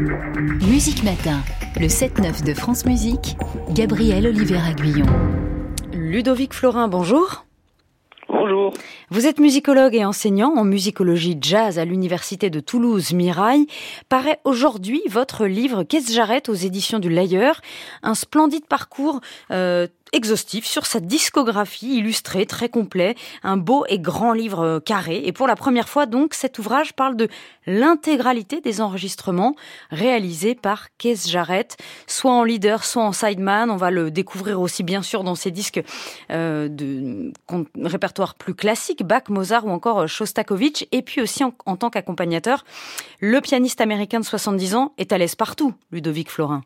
Musique Matin, le 7-9 de France Musique, Gabriel Oliver Guyon. Ludovic Florin, bonjour. Vous êtes musicologue et enseignant en musicologie jazz à l'université de Toulouse Mirail. Paraît aujourd'hui votre livre Qu'est-ce j'arrête aux éditions du Layeur, un splendide parcours euh, exhaustif sur sa discographie illustrée, très complet, un beau et grand livre euh, carré. Et pour la première fois, donc, cet ouvrage parle de l'intégralité des enregistrements réalisés par Kees Jarrett, soit en leader, soit en sideman. On va le découvrir aussi, bien sûr, dans ses disques euh, de répertoire plus classique, Bach, Mozart ou encore euh, Shostakovich. Et puis aussi en, en tant qu'accompagnateur, le pianiste américain de 70 ans est à l'aise partout, Ludovic Florin.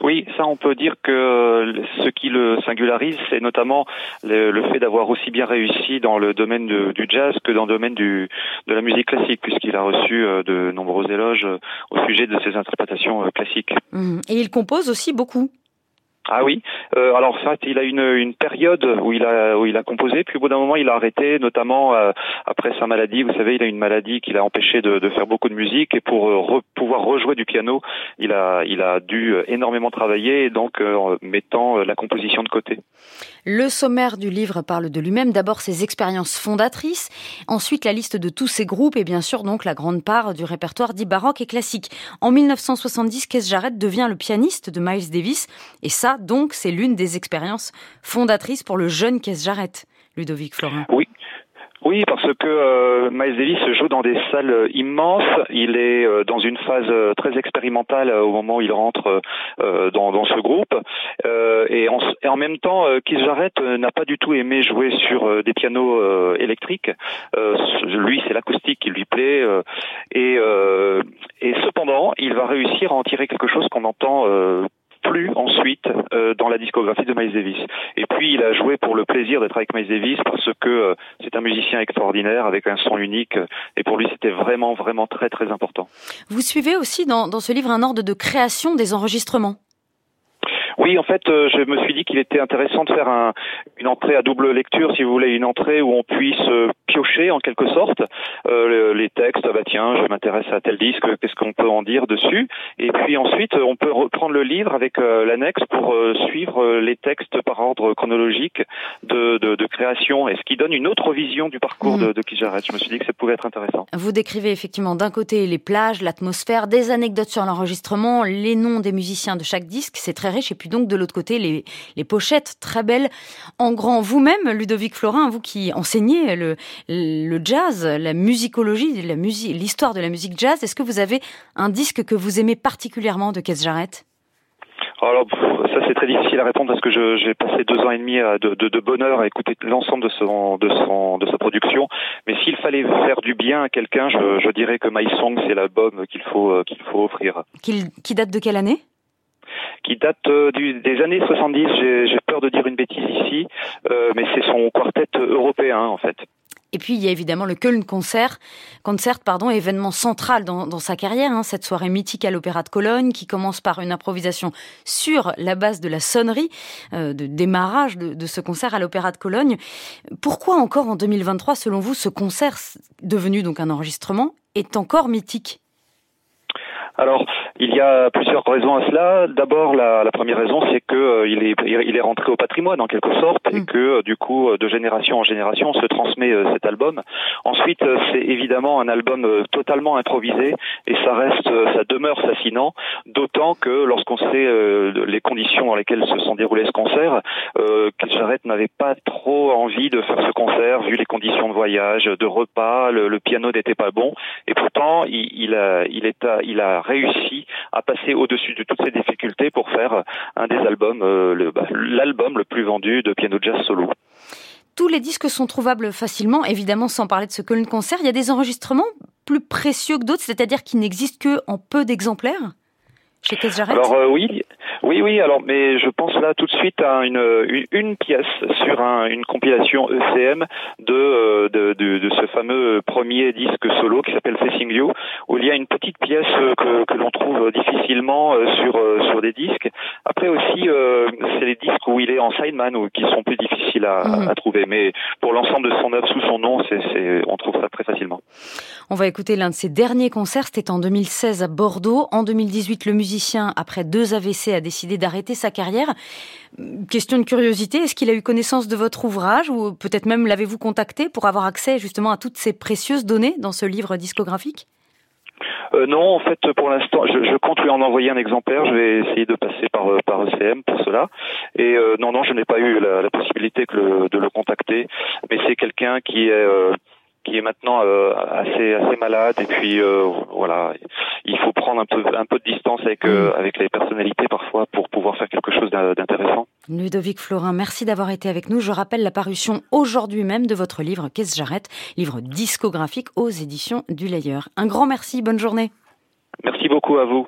Oui, ça on peut dire que ce qui le singularise, c'est notamment le, fait d'avoir aussi bien réussi dans le domaine du jazz que dans le domaine du, de la musique classique, puisqu'il a reçu euh, de nombreux éloges euh, au sujet de ses interprétations euh, classiques. Mmh. Et il compose aussi beaucoup. Ah oui. Euh, alors ça, il a une, une période où il a où il a composé, puis au bout d'un moment, il a arrêté, notamment euh, après sa maladie. Vous savez, il a une maladie qui l'a empêché de, de, faire beaucoup de musique, et pour euh, pouvoir rejouer du piano, il a il a dû énormément travailler, donc mettant la composition de côté. Le sommaire du livre parle de lui-même. D'abord ses expériences fondatrices, ensuite la liste de tous ses groupes et bien sûr donc la grande part du répertoire dit baroque et classique. En 1970, Keith Jarrett devient le pianiste de Miles Davis et ça donc c'est l'une des expériences fondatrices pour le jeune Keith Jarrett. Ludovic Florin. Oui, oui, parce que euh, Miles Davis joue dans des salles euh, immenses. Il est euh, dans une phase euh, très expérimentale au moment où il rentre dans, ce groupe. Et en, même temps, Keith Jarrett n'a pas du tout aimé jouer sur des pianos électriques. lui, c'est l'acoustique qui lui plaît. et cependant, il va réussir à en tirer quelque chose qu'on entend plus ensuite euh, dans la discographie de Miles Davis. Et puis il a joué pour le plaisir d'être avec Miles Davis parce que euh, c'est un musicien extraordinaire avec un son unique et pour lui c'était vraiment vraiment très très important. Vous suivez aussi dans, dans ce livre un ordre de création des enregistrements? Oui, en fait, euh, je me suis dit qu'il était intéressant de faire un, une entrée à double lecture, si vous voulez, une entrée où on puisse euh, piocher en quelque sorte euh, les textes. Bah tiens, je m'intéresse à tel disque, qu'est-ce qu'on peut en dire dessus? Et puis ensuite, on peut reprendre le livre avec l'annexe pour suivre les textes par ordre chronologique de, de, de, création, et ce qui donne une autre vision du parcours mmh. de, de Kijaret. Je me suis dit que ça pouvait être intéressant. Vous décrivez effectivement d'un côté les plages, l'atmosphère, des anecdotes sur l'enregistrement, les noms des musiciens de chaque disque, c'est très riche, et puis donc de l'autre côté les, les, pochettes très belles en grand. Vous-même, Ludovic Florin, vous qui enseignez le, le jazz, la musicologie, la musique, l'histoire de la musique jazz, est-ce que vous avez un disque que vous aimez particulièrement de Keith Jarrett? Alors ça c'est très difficile à répondre parce que j'ai passé deux ans et demi de, de, de bonheur à écouter l'ensemble de son, de son de sa production. Mais s'il fallait faire du bien à quelqu'un, je, je, dirais que My Song c'est l'album qu'il faut qu'il faut offrir. qui date de quelle année? Qui date euh, des années 70. J'ai peur de dire une bêtise ici, euh, mais c'est son quartet européen en fait. Et puis il y a évidemment le Köln Concert, concert pardon, événement central dans, sa carrière, hein, cette soirée mythique à l'Opéra de Cologne qui commence par une improvisation sur la base de la sonnerie euh, de démarrage de, ce concert à l'Opéra de Cologne. Pourquoi encore en 2023, selon vous, ce concert devenu donc un enregistrement est encore mythique? Alors, il y a plusieurs raisons à cela. D'abord, la, la, première raison, c'est que euh, il est il est rentré au patrimoine en quelque sorte et mm. que euh, du coup, euh, de génération en génération, on se transmet cet album. Ensuite, c'est évidemment un album totalement improvisé et ça reste, ça demeure fascinant. D'autant que lorsqu'on sait les conditions dans lesquelles se sont déroulés ce concert, euh, Jarrett n'avait pas trop envie de faire ce concert vu les conditions de voyage, de repas, le, le piano n'était pas bon et pourtant il, il a il est à, il a réussi à passer au-dessus de toutes ces difficultés pour faire un des albums, euh, bah, l'album le, plus vendu de piano jazz solo. Tous les disques sont trouvables facilement, évidemment sans parler de ce Köln Concert. Il y a des enregistrements plus précieux que d'autres, c'est-à-dire qui n'existent que en peu d'exemplaires chez Alors euh, oui, Oui, oui. Alors, mais je pense là tout de suite à une une, pièce sur une compilation ECM de, de, de, ce fameux premier disque solo qui s'appelle Facing You, où il y a une petite pièce que, que l'on trouve difficilement sur sur des disques. Après aussi, c'est les disques où il est en sideman ou qui sont plus difficiles à, mhm. à trouver. Mais pour l'ensemble de son œuvre sous son nom, c'est on trouve ça très facilement. On va écouter l'un de ses derniers concerts. C'était en 2016 à Bordeaux. En 2018, le musicien, après deux AVC, a décidé d'arrêter sa carrière. Question de curiosité, est-ce qu'il a eu connaissance de votre ouvrage ou peut-être même l'avez-vous contacté pour avoir accès justement à toutes ces précieuses données dans ce livre discographique? Euh, non, en fait, pour l'instant, je, compte lui en envoyer un exemplaire. Je vais essayer de passer par euh, par ECM pour cela. Et euh, non, non, je n'ai pas eu la, possibilité de le contacter. Mais c'est quelqu'un qui est qui est maintenant euh, assez assez malade et puis euh, voilà il faut prendre un peu un peu de distance avec euh, mm. avec les personnalités parfois pour pouvoir faire quelque chose d'intéressant. Ludovic Florin, merci d'avoir été avec nous. Je rappelle la parution aujourd'hui même de votre livre Qu'est-ce j'arrête, livre discographique aux éditions du Layer. Un grand merci, bonne journée. Merci beaucoup à vous.